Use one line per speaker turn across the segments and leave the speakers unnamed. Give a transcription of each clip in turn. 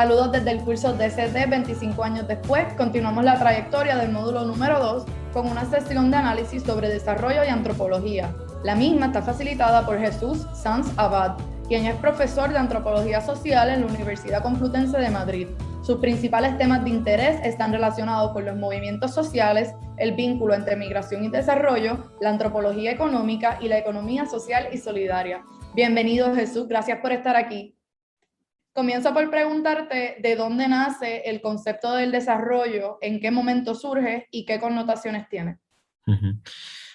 Saludos desde el curso DCD 25 años después. Continuamos la trayectoria del módulo número 2 con una sesión de análisis sobre desarrollo y antropología. La misma está facilitada por Jesús Sanz Abad, quien es profesor de antropología social en la Universidad Complutense de Madrid. Sus principales temas de interés están relacionados con los movimientos sociales, el vínculo entre migración y desarrollo, la antropología económica y la economía social y solidaria. Bienvenido Jesús, gracias por estar aquí. Comienzo por preguntarte de dónde nace el concepto del desarrollo, en qué momento surge y qué connotaciones tiene.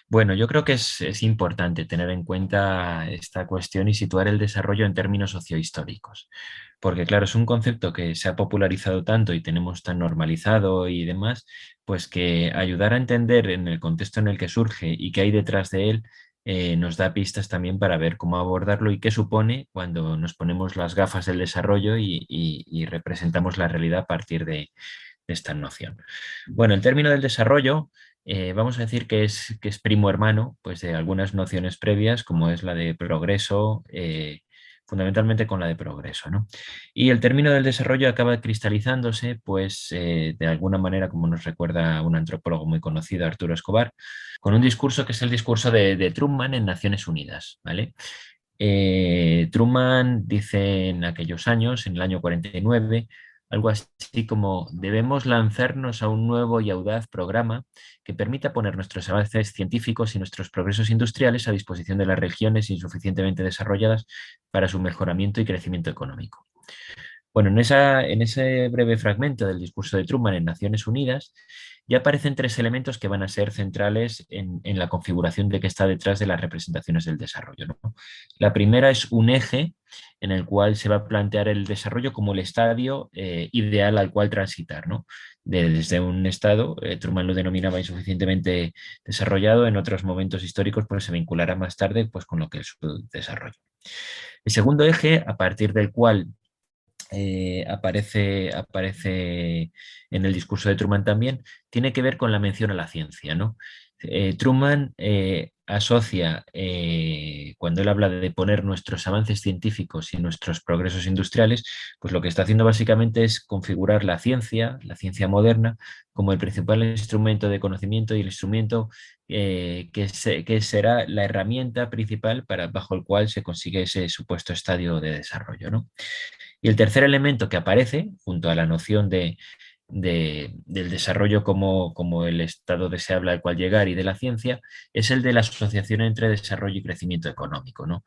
Bueno, yo creo que es, importante tener en cuenta esta cuestión y situar el desarrollo en términos sociohistóricos, porque claro, es un concepto que se ha popularizado tanto y tenemos tan normalizado y demás, pues que ayudar a entender en el contexto en el que surge y qué hay detrás de él eh, nos da pistas también para ver cómo abordarlo y qué supone cuando nos ponemos las gafas del desarrollo y, representamos la realidad a partir de, esta noción. Bueno, el término del desarrollo eh, vamos a decir que es, que es primo hermano pues, de algunas nociones previas, como es la de progreso, eh, fundamentalmente con la de progreso. ¿no? Y el término del desarrollo acaba cristalizándose, pues de alguna manera, como nos recuerda un antropólogo muy conocido, Arturo Escobar, con un discurso que es el discurso de, Truman en Naciones Unidas. ¿vale? Eh, Truman dice en aquellos años, en el año 49, algo así como debemos lanzarnos a un nuevo y audaz programa que permita poner nuestros avances científicos y nuestros progresos industriales a disposición de las regiones insuficientemente desarrolladas para su mejoramiento y crecimiento económico. Bueno, en, esa, en ese breve fragmento del discurso de Truman en Naciones Unidas, ya aparecen tres elementos que van a ser centrales en, la configuración de que está detrás de las representaciones del desarrollo. La primera es un eje en el cual se va a plantear el desarrollo como el estadio eh, ideal al cual transitar. desde un estado, eh, Truman lo denominaba insuficientemente desarrollado, en otros momentos históricos pues, se vinculará más tarde pues, con lo que es su desarrollo. El segundo eje, a partir del cual eh, aparece, aparece en el discurso de Truman también, tiene que ver con la mención a la ciencia. ¿no? Truman asocia, cuando él habla de poner nuestros avances científicos y nuestros progresos industriales, pues lo que está haciendo básicamente es configurar la ciencia, la ciencia moderna, como el principal instrumento de conocimiento y el instrumento que, que, será la herramienta principal para, bajo el cual se consigue ese supuesto estadio de desarrollo. ¿no? Y el tercer elemento que aparece, junto a la noción de, del desarrollo como, como, el estado deseable al cual llegar y de la ciencia, es el de la asociación entre desarrollo y crecimiento económico. ¿no?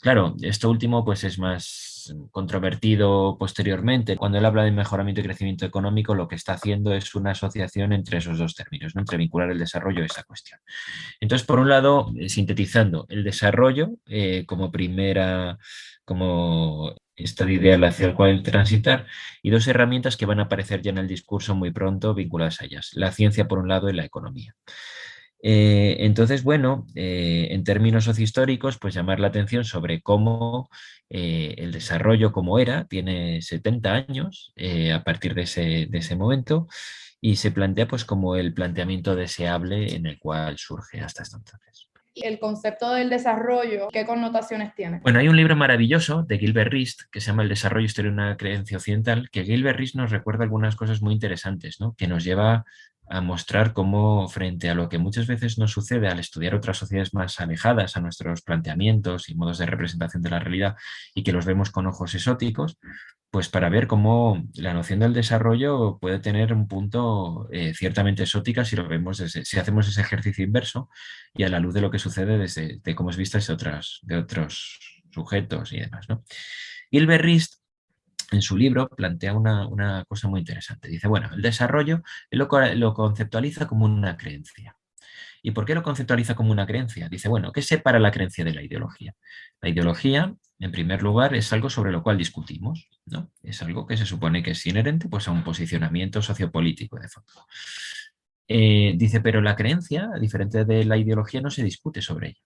Claro, esto último pues, es más controvertido posteriormente. Cuando él habla de mejoramiento y crecimiento económico, lo que está haciendo es una asociación entre esos dos términos, ¿no? entre vincular el desarrollo a esa cuestión. Entonces, por un lado, eh, sintetizando, el desarrollo eh, como primera como esta ideal hacia el cual transitar, y dos herramientas que van a aparecer ya en el discurso muy pronto vinculadas a ellas, la ciencia por un lado y la economía. Eh, entonces, bueno, eh, en términos sociohistóricos, pues llamar la atención sobre cómo eh, el desarrollo como era, tiene 70 años a partir de ese, de ese, momento, y se plantea pues como el planteamiento deseable en el cual surge hasta entonces
el concepto del desarrollo, ¿qué connotaciones tiene?
Bueno, hay un libro maravilloso de Gilbert Rist que se llama El desarrollo historia de una creencia occidental, que Gilbert Rist nos recuerda algunas cosas muy interesantes, ¿no? que nos lleva a mostrar cómo frente a lo que muchas veces nos sucede al estudiar otras sociedades más alejadas a nuestros planteamientos y modos de representación de la realidad y que los vemos con ojos exóticos, pues para ver cómo la noción del desarrollo puede tener un punto eh, ciertamente exótica si lo vemos si hacemos ese ejercicio inverso y a la luz de lo que sucede desde de cómo es visto de otros, de otros sujetos y demás. ¿no? Gilbert Rist en su libro plantea una, cosa muy interesante. Dice, bueno, el desarrollo lo, lo conceptualiza como una creencia. ¿Y por qué lo conceptualiza como una creencia? Dice, bueno, ¿qué separa la creencia de la ideología? La ideología, en primer lugar, es algo sobre lo cual discutimos, ¿no? Es algo que se supone que es inherente pues, a un posicionamiento sociopolítico de fondo. Eh, dice, pero la creencia, a diferente de la ideología, no se discute sobre ella.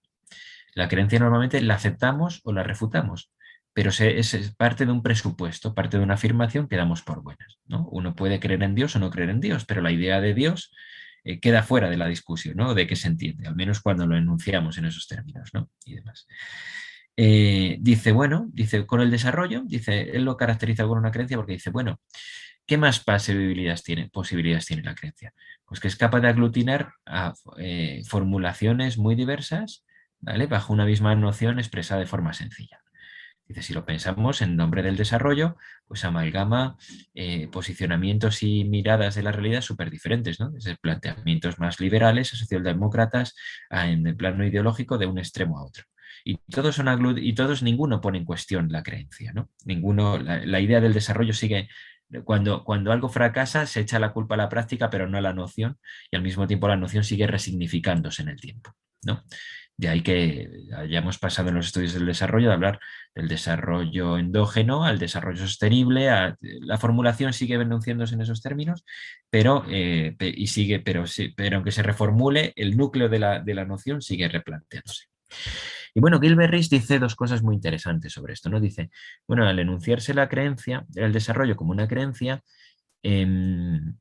La creencia normalmente la aceptamos o la refutamos, pero es parte de un presupuesto, parte de una afirmación que damos por buenas. ¿no? Uno puede creer en Dios o no creer en Dios, pero la idea de Dios eh, queda fuera de la discusión, ¿no? De qué se entiende, al menos cuando lo enunciamos en esos términos, ¿no? Y demás. Eh, dice, bueno, dice, con el desarrollo, dice, él lo caracteriza con una creencia porque dice, bueno, ¿qué más posibilidades tiene, posibilidades tiene la creencia? Pues que es capaz de aglutinar a eh, formulaciones muy diversas, ¿vale? Bajo una misma noción expresada de forma sencilla. Dice, si lo pensamos en nombre del desarrollo, pues amalgama eh, posicionamientos y miradas de la realidad súper diferentes, ¿no? Desde planteamientos más liberales a socialdemócratas en el plano ideológico de un extremo a otro. Y todos, son y todos ninguno pone en cuestión la creencia, ¿no? Ninguno, la, idea del desarrollo sigue cuando, cuando, algo fracasa, se echa la culpa a la práctica, pero no a la noción, y al mismo tiempo la noción sigue resignificándose en el tiempo. ¿no? De ahí que hayamos pasado en los estudios del desarrollo de hablar del desarrollo endógeno al desarrollo sostenible. la formulación sigue enunciándose en esos términos, pero, eh, y sigue, pero, pero aunque se reformule, el núcleo de la, de la noción sigue replanteándose. Y bueno, Gilbert Rhys dice dos cosas muy interesantes sobre esto. ¿no? Dice, bueno, al enunciarse la creencia, el desarrollo como una creencia, em,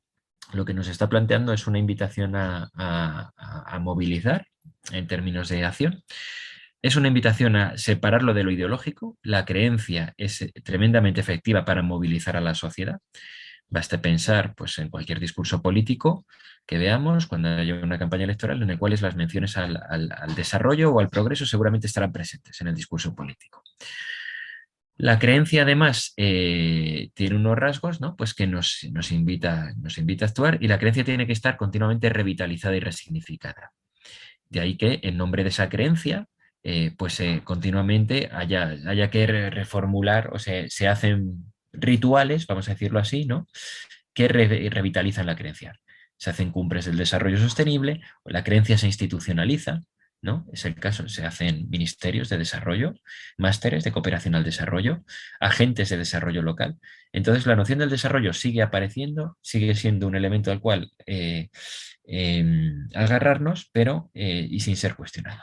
lo que nos está planteando es una invitación a movilizar en términos de acción. Es una invitación a separarlo de lo ideológico. La creencia es tremendamente efectiva para movilizar a la sociedad. Basta pensar pues, en cualquier discurso político que veamos cuando haya una campaña electoral en el cual las menciones al, desarrollo o al progreso seguramente estarán presentes en el discurso político. La creencia además eh, tiene unos rasgos ¿no? pues que nos, nos, invita, nos invita a actuar y la creencia tiene que estar continuamente revitalizada y resignificada. De ahí que en nombre de esa creencia, eh, pues eh, continuamente haya, haya, que reformular o se, se hacen rituales, vamos a decirlo así, ¿no? que revitalizan la creencia. Se hacen cumbres del desarrollo sostenible, la creencia se institucionaliza, ¿no? Es el caso, se hacen ministerios de desarrollo, másteres de cooperación al desarrollo, agentes de desarrollo local. Entonces la noción del desarrollo sigue apareciendo, sigue siendo un elemento al cual eh, Em, agarrarnos, pero eh, y sin ser cuestionado.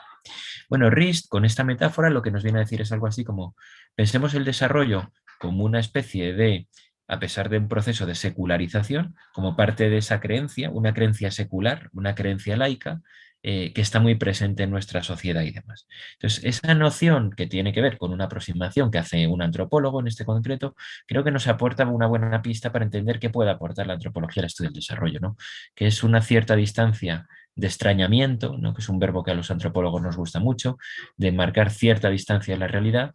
Bueno, RIST, con esta metáfora, lo que nos viene a decir es algo así como, pensemos el desarrollo como una especie de, a pesar de un proceso de secularización, como parte de esa creencia, una creencia secular, una creencia laica, eh, que está muy presente en nuestra sociedad y demás. Entonces, esa noción que tiene que ver con una aproximación que hace un antropólogo en este concreto, creo que nos aporta una buena pista para entender qué puede aportar la antropología al estudio del desarrollo, ¿no? que es una cierta distancia de extrañamiento, ¿no? que es un verbo que a los antropólogos nos gusta mucho, de marcar cierta distancia de la realidad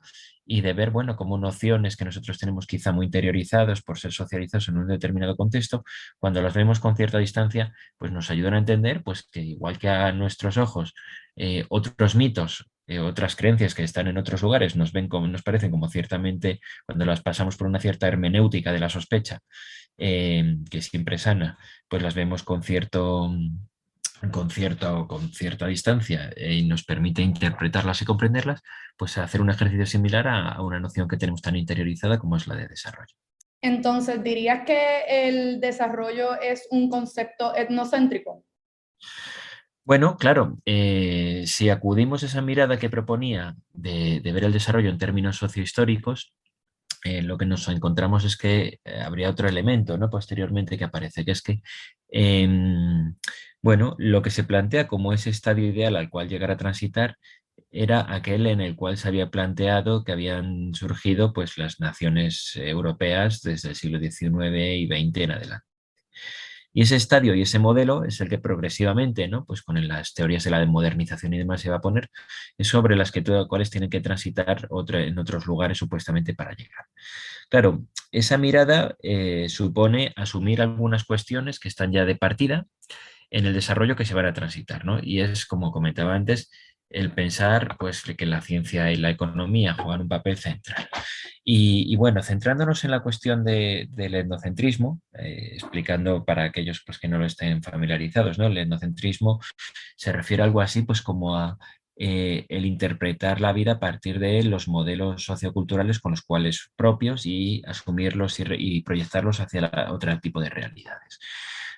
y de ver, bueno, como nociones que nosotros tenemos quizá muy interiorizados por ser socializados en un determinado contexto, cuando las vemos con cierta distancia, pues nos ayudan a entender pues que igual que a nuestros ojos eh, otros mitos, eh, otras creencias que están en otros lugares nos, ven como, nos parecen como ciertamente, cuando las pasamos por una cierta hermenéutica de la sospecha, eh, que siempre sana, pues las vemos con cierto con cierta, con cierta distancia eh, y nos permite interpretarlas y comprenderlas, pues hacer un ejercicio similar a, una noción que tenemos tan interiorizada como es la de desarrollo.
Entonces, ¿dirías que el desarrollo es un concepto etnocéntrico?
Bueno, claro, eh, si acudimos a esa mirada que proponía de, ver el desarrollo en términos sociohistóricos, eh, lo que nos encontramos es que habría otro elemento ¿no? posteriormente que aparece, que es que em, bueno, lo que se plantea como ese estadio ideal al cual llegar a transitar era aquel en el cual se había planteado que habían surgido pues, las naciones europeas desde el siglo XIX y XX en adelante. Y ese estadio y ese modelo es el que progresivamente, ¿no? pues con las teorías de la modernización y demás se va a poner, es sobre las que todas cuales tienen que transitar en otros lugares supuestamente para llegar. Claro, esa mirada eh, supone asumir algunas cuestiones que están ya de partida, en el desarrollo que se van a transitar. ¿no? Y es, como comentaba antes, el pensar pues, que la ciencia y la economía juegan un papel central. Y, bueno, centrándonos en la cuestión del etnocentrismo, eh, explicando para aquellos pues, que no lo estén familiarizados, ¿no? el etnocentrismo se refiere a algo así pues, como a eh, el interpretar la vida a partir de los modelos socioculturales con los cuales propios y asumirlos y, proyectarlos hacia otro tipo de realidades.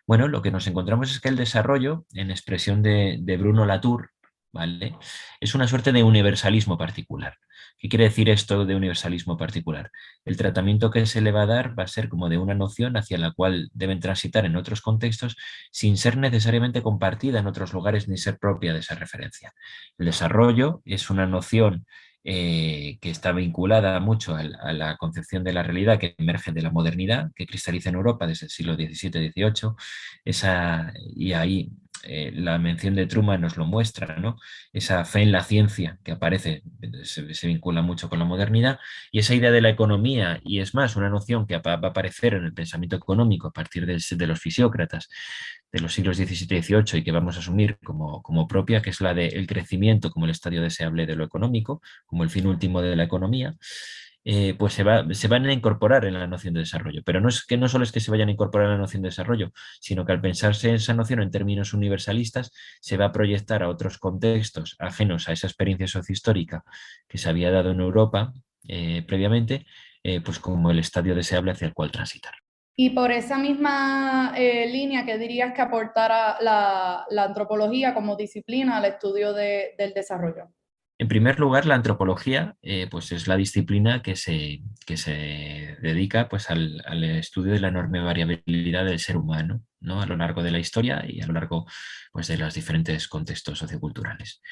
Bueno, lo que nos encontramos es que el desarrollo, en expresión de, Bruno Latour, ¿vale? es una suerte de universalismo particular. ¿Qué quiere decir esto de universalismo particular? El tratamiento que se le va a dar va a ser como de una noción hacia la cual deben transitar en otros contextos sin ser necesariamente compartida en otros lugares ni ser propia de esa referencia. El desarrollo es una noción eh, que está vinculada mucho a, la concepción de la realidad que emerge de la modernidad, que cristaliza en Europa desde el siglo XVII-XVIII, y ahí eh, la mención de Truman nos lo muestra, ¿no? esa fe en la ciencia que aparece, se, vincula mucho con la modernidad, y esa idea de la economía, y es más, una noción que va a aparecer en el pensamiento económico a partir de, los fisiócratas de los siglos XVII y XVIII y que vamos a asumir como, como propia, que es la del crecimiento como el estadio deseable de lo económico, como el fin último de la economía, eh, pues se, va, se, van a incorporar en la noción de desarrollo. Pero no es que no solo es que se vayan a incorporar en la noción de desarrollo, sino que al pensarse esa noción en términos universalistas, se va a proyectar a otros contextos ajenos a esa experiencia sociohistórica que se había dado en Europa eh, previamente, eh, pues como el estadio deseable hacia el cual transitar.
Y por esa misma línea, ¿qué dirías que aportara la, antropología como disciplina al estudio del desarrollo?
En primer lugar, la antropología eh, pues es la disciplina que se, que se dedica pues, al, estudio de la enorme variabilidad del ser humano ¿no? a lo largo de la historia y a lo largo pues, de los diferentes contextos socioculturales.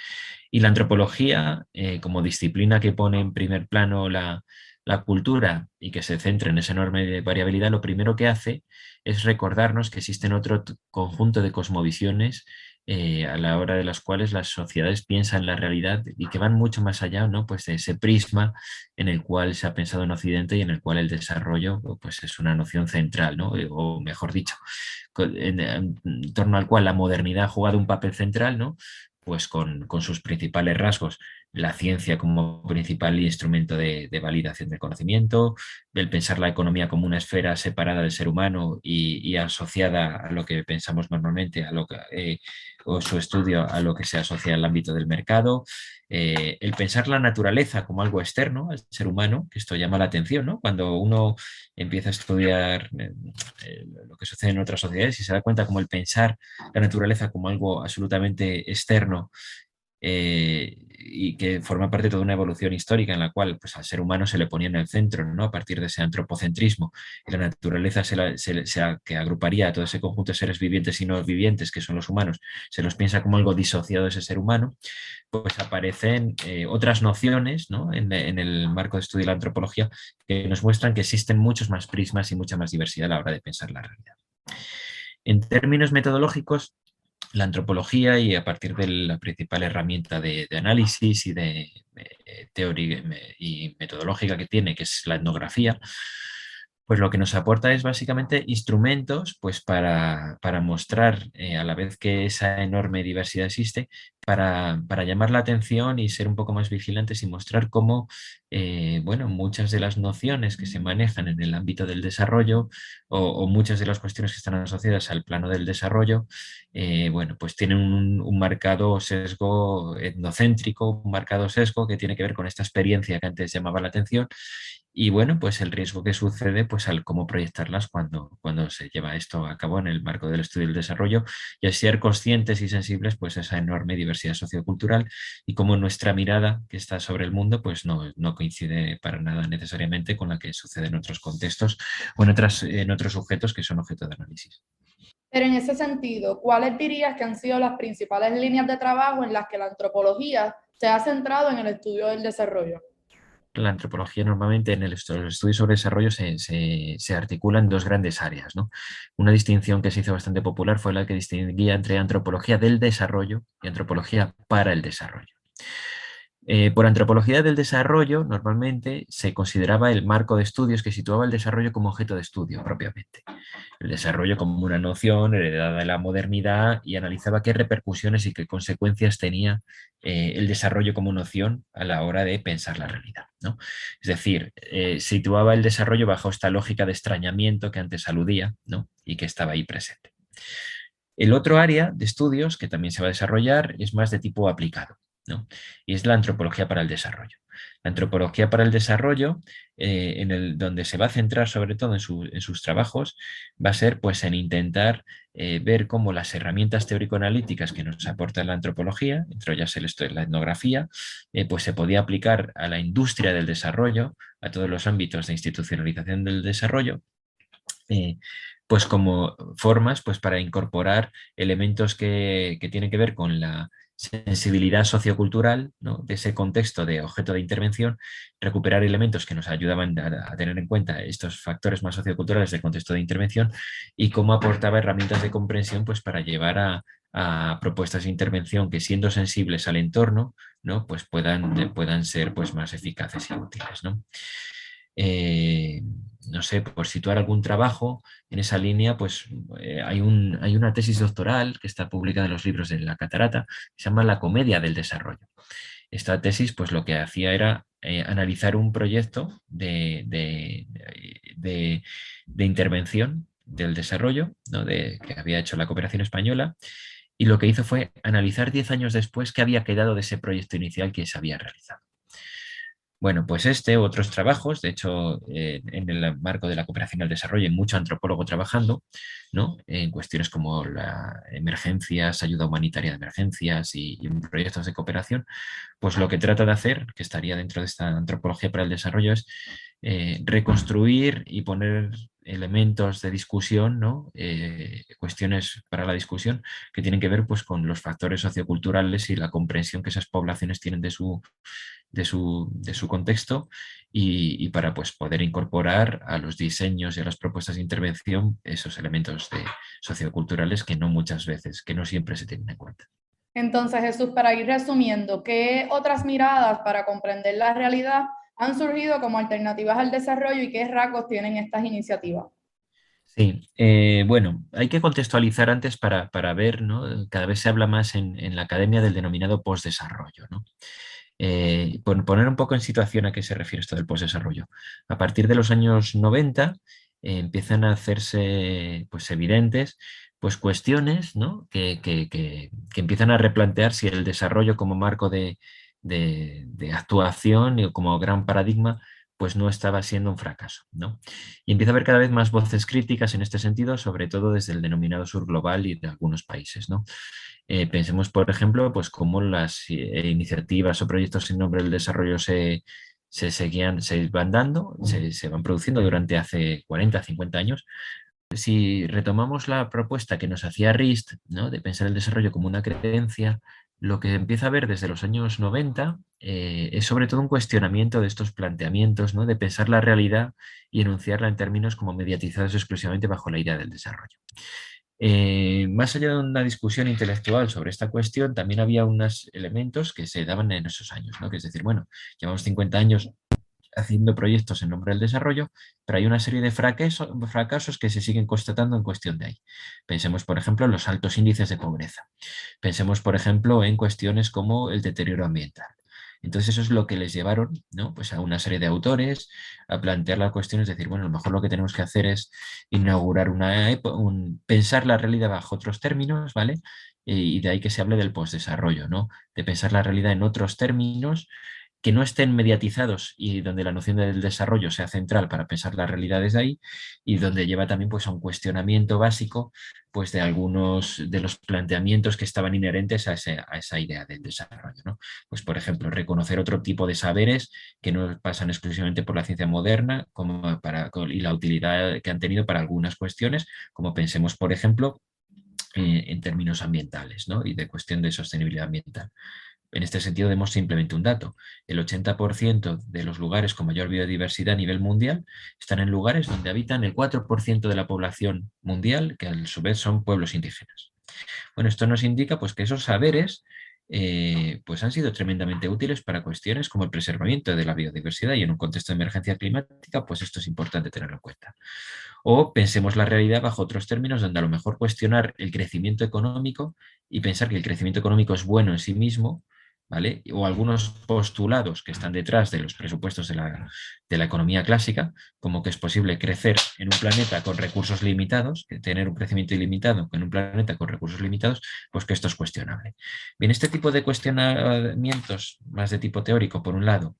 Y la antropología, eh, como disciplina que pone en primer plano la, la cultura y que se centra en esa enorme variabilidad, lo primero que hace es recordarnos que existen otro conjunto de cosmovisiones eh, a la hora de las cuales las sociedades piensan la realidad y que van mucho más allá ¿no? pues de ese prisma en el cual se ha pensado en Occidente y en el cual el desarrollo pues es una noción central, ¿no? Eh, o mejor dicho, en, torno al cual la modernidad ha jugado un papel central, ¿no? pues con, con sus principales rasgos la ciencia como principal instrumento de, validación del conocimiento, del pensar la economía como una esfera separada del ser humano y, asociada a lo que pensamos normalmente, a lo que, eh, o su estudio a lo que se asocia al ámbito del mercado, eh, el pensar la naturaleza como algo externo al ser humano, que esto llama la atención, ¿no? Cuando uno empieza a estudiar eh, lo que sucede en otras sociedades y se da cuenta como el pensar la naturaleza como algo absolutamente externo eh, y que forma parte de toda una evolución histórica en la cual pues, al ser humano se le ponía en el centro, ¿no? a partir de ese antropocentrismo, y la naturaleza se, que agruparía a todo ese conjunto de seres vivientes y no vivientes, que son los humanos, se los piensa como algo disociado de ese ser humano, pues aparecen eh, otras nociones ¿no? en, en, el marco de estudio de la antropología que nos muestran que existen muchos más prismas y mucha más diversidad a la hora de pensar la realidad. En términos metodológicos, la antropología y a partir de la principal herramienta de, análisis y de eh, teoría y metodológica que tiene, que es la etnografía, pues lo que nos aporta es básicamente instrumentos pues para, mostrar eh, a la vez que esa enorme diversidad existe, para, llamar la atención y ser un poco más vigilantes y mostrar cómo eh, bueno, muchas de las nociones que se manejan en el ámbito del desarrollo o, muchas de las cuestiones que están asociadas al plano del desarrollo, eh, bueno, pues tienen un, un, marcado sesgo etnocéntrico, un marcado sesgo que tiene que ver con esta experiencia que antes llamaba la atención y bueno, pues el riesgo que sucede pues al cómo proyectarlas cuando, cuando se lleva esto a cabo en el marco del estudio del desarrollo y al ser conscientes y sensibles pues a esa enorme diversidad sociocultural y cómo nuestra mirada que está sobre el mundo pues no, no coincide para nada necesariamente con la que sucede en otros contextos o en, otras, en otros sujetos que son objeto de análisis.
Pero en ese sentido, ¿cuáles dirías que han sido las principales líneas de trabajo en las que la antropología se ha centrado en el estudio del desarrollo?
La antropología normalmente en el estudio sobre desarrollo se, se, articula en dos grandes áreas. ¿no? Una distinción que se hizo bastante popular fue la que distinguía entre antropología del desarrollo y antropología para el desarrollo. Eh, por antropología del desarrollo, normalmente se consideraba el marco de estudios que situaba el desarrollo como objeto de estudio propiamente. El desarrollo como una noción heredada de la modernidad y analizaba qué repercusiones y qué consecuencias tenía eh, el desarrollo como noción a la hora de pensar la realidad. ¿no? Es decir, eh, situaba el desarrollo bajo esta lógica de extrañamiento que antes aludía ¿no? y que estaba ahí presente. El otro área de estudios que también se va a desarrollar es más de tipo aplicado. Y es la antropología para el desarrollo. La antropología para el desarrollo, eh, en el, donde se va a centrar sobre todo en, sus trabajos, va a ser pues, en intentar eh, ver cómo las herramientas teórico-analíticas que nos aporta la antropología, entre ellas el, la etnografía, eh, pues se podía aplicar a la industria del desarrollo, a todos los ámbitos de institucionalización del desarrollo, pues como formas pues para incorporar elementos que, que tienen que ver con la sensibilidad sociocultural de ese contexto de objeto de intervención, recuperar elementos que nos ayudaban a, tener en cuenta estos factores más socioculturales del contexto de intervención y cómo aportaba herramientas de comprensión pues, para llevar a, propuestas de intervención que siendo sensibles al entorno ¿no? pues puedan, puedan ser pues, más eficaces y útiles. ¿no? Eh, no sé, por situar algún trabajo en esa línea, pues eh, hay, un, hay, una tesis doctoral que está publicada en los libros de la Catarata, que se llama La comedia del desarrollo. Esta tesis, pues lo que hacía era eh, analizar un proyecto de, intervención del desarrollo de, que había hecho la cooperación española y lo que hizo fue analizar 10 años después qué había quedado de ese proyecto inicial que se había realizado. Bueno, pues este, otros trabajos, de hecho, eh, en el marco de la cooperación al desarrollo hay mucho antropólogo trabajando, ¿no? En cuestiones como la emergencias, ayuda humanitaria de emergencias y, proyectos de cooperación, pues lo que trata de hacer, que estaría dentro de esta antropología para el desarrollo, es eh, reconstruir y poner elementos de discusión, ¿no? Eh, cuestiones para la discusión que tienen que ver pues, con los factores socioculturales y la comprensión que esas poblaciones tienen de su, de su, de su contexto y, para pues, poder incorporar a los diseños y a las propuestas de intervención esos elementos de socioculturales que no muchas veces, que no siempre se tienen en cuenta.
Entonces, Jesús, para ir resumiendo, ¿qué otras miradas para comprender la realidad han surgido como alternativas al desarrollo y qué rasgos tienen estas iniciativas?
Sí, eh, bueno, hay que contextualizar antes para, para, ver, ¿no? Cada vez se habla más en, en la academia del denominado postdesarrollo, ¿no? Eh, poner un poco en situación a qué se refiere esto del postdesarrollo. A partir de los años 90 eh, empiezan a hacerse pues, evidentes pues, cuestiones ¿no? que, que, empiezan a replantear si el desarrollo como marco de, de, de actuación y como gran paradigma pues no estaba siendo un fracaso. ¿no? Y empieza a haber cada vez más voces críticas en este sentido, sobre todo desde el denominado sur global y de algunos países. ¿no? Eh, pensemos, por ejemplo, pues cómo las eh, iniciativas o proyectos en nombre del desarrollo se, seguían, se van dando, se, van produciendo durante hace 40, 50 años. Si retomamos la propuesta que nos hacía RIST, ¿no? de pensar el desarrollo como una creencia, lo que empieza a ver desde los años 90 eh, es sobre todo un cuestionamiento de estos planteamientos, ¿no? de pensar la realidad y enunciarla en términos como mediatizados exclusivamente bajo la idea del desarrollo. Eh, más allá de una discusión intelectual sobre esta cuestión, también había unos elementos que se daban en esos años, ¿no? que es decir, bueno, llevamos 50 años haciendo proyectos en nombre del desarrollo, pero hay una serie de fracasos, que se siguen constatando en cuestión de ahí. Pensemos, por ejemplo, en los altos índices de pobreza. Pensemos, por ejemplo, en cuestiones como el deterioro ambiental. Entonces eso es lo que les llevaron ¿no? pues a una serie de autores a plantear la cuestión, es decir, bueno, a lo mejor lo que tenemos que hacer es inaugurar una un, pensar la realidad bajo otros términos, ¿vale? Y de ahí que se hable del postdesarrollo, ¿no? De pensar la realidad en otros términos que no estén mediatizados y donde la noción del desarrollo sea central para pensar las realidades de ahí y donde lleva también pues, a un cuestionamiento básico pues, de algunos de los planteamientos que estaban inherentes a, esa idea del desarrollo. ¿no? Pues, por ejemplo, reconocer otro tipo de saberes que no pasan exclusivamente por la ciencia moderna como para, y la utilidad que han tenido para algunas cuestiones, como pensemos, por ejemplo, eh, en términos ambientales ¿no? y de cuestión de sostenibilidad ambiental. En este sentido, demos simplemente un dato. El 80% de los lugares con mayor biodiversidad a nivel mundial están en lugares donde habitan el 4% de la población mundial, que a su vez son pueblos indígenas. Bueno, esto nos indica pues, que esos saberes eh, pues han sido tremendamente útiles para cuestiones como el preservamiento de la biodiversidad y en un contexto de emergencia climática, pues esto es importante tenerlo en cuenta. O pensemos la realidad bajo otros términos, donde a lo mejor cuestionar el crecimiento económico y pensar que el crecimiento económico es bueno en sí mismo, o algunos postulados que están detrás de los presupuestos de la, economía clásica, como que es posible crecer en un planeta con recursos limitados, tener un crecimiento ilimitado en un planeta con recursos limitados, pues que esto es cuestionable. Bien, este tipo de cuestionamientos más de tipo teórico, por un lado,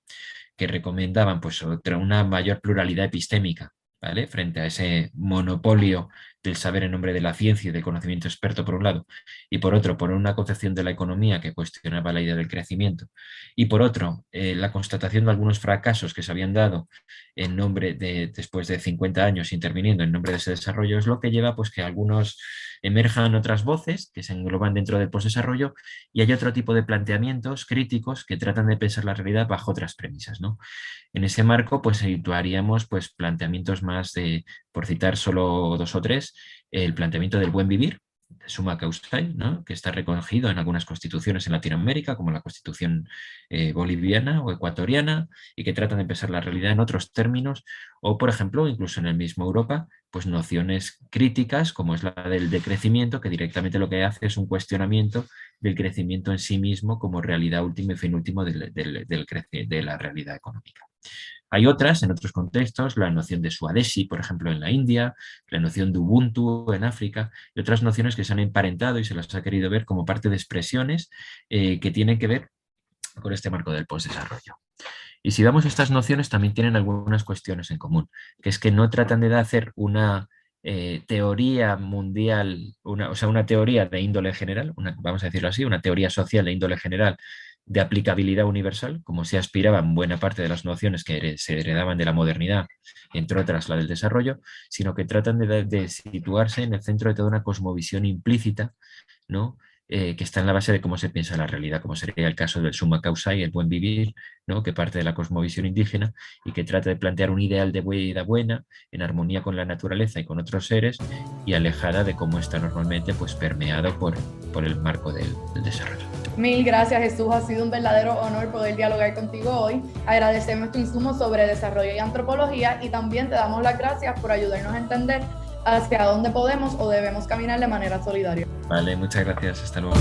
que recomendaban pues, otra, una mayor pluralidad epistémica, ¿vale? frente a ese monopolio del saber en nombre de la ciencia y del conocimiento experto por un lado, y por otro, por una concepción de la economía que cuestionaba la idea del crecimiento, y por otro, eh, la constatación de algunos fracasos que se habían dado en nombre de, después de 50 años interviniendo en nombre de ese desarrollo, es lo que lleva pues que algunos emerjan otras voces que se engloban dentro del postdesarrollo y hay otro tipo de planteamientos críticos que tratan de pensar la realidad bajo otras premisas. ¿no? En ese marco, pues situaríamos pues, planteamientos más de, por citar solo dos o tres, el planteamiento del buen vivir, suma causal, que está recogido en algunas constituciones en Latinoamérica, como la constitución eh, boliviana o ecuatoriana, y que tratan de pensar la realidad en otros términos, o por ejemplo, incluso en el mismo Europa, pues nociones críticas, como es la del decrecimiento, que directamente lo que hace es un cuestionamiento del crecimiento en sí mismo como realidad última y fin último de la realidad económica. Hay otras, en otros contextos, la noción de Swadeshi, por ejemplo, en la India, la noción de Ubuntu en África, y otras nociones que se han emparentado y se las ha querido ver como parte de expresiones eh, que tienen que ver con este marco del postdesarrollo. Y si vamos estas nociones, también tienen algunas cuestiones en común, que es que no tratan de hacer una eh, teoría mundial, una, o sea, una teoría de índole general, vamos a decirlo así, una teoría social de índole general de aplicabilidad universal, como se aspiraba en buena parte de las nociones que se heredaban de la modernidad, entre otras la del desarrollo, sino que tratan de, situarse en el centro de toda una cosmovisión implícita, ¿no? Eh, que está en la base de cómo se piensa la realidad, como sería el caso del summa causa y el buen vivir, ¿no? que parte de la cosmovisión indígena y que trata de plantear un ideal de vida buena, en armonía con la naturaleza y con otros seres, y alejada de cómo está normalmente pues, permeado por, por el marco del desarrollo.
Mil gracias Jesús, ha sido un verdadero honor poder dialogar contigo hoy. Agradecemos tu insumo sobre desarrollo y antropología y también te damos las gracias por ayudarnos a entender hacia dónde podemos o debemos caminar de manera solidaria.
Vale, muchas gracias. Hasta luego.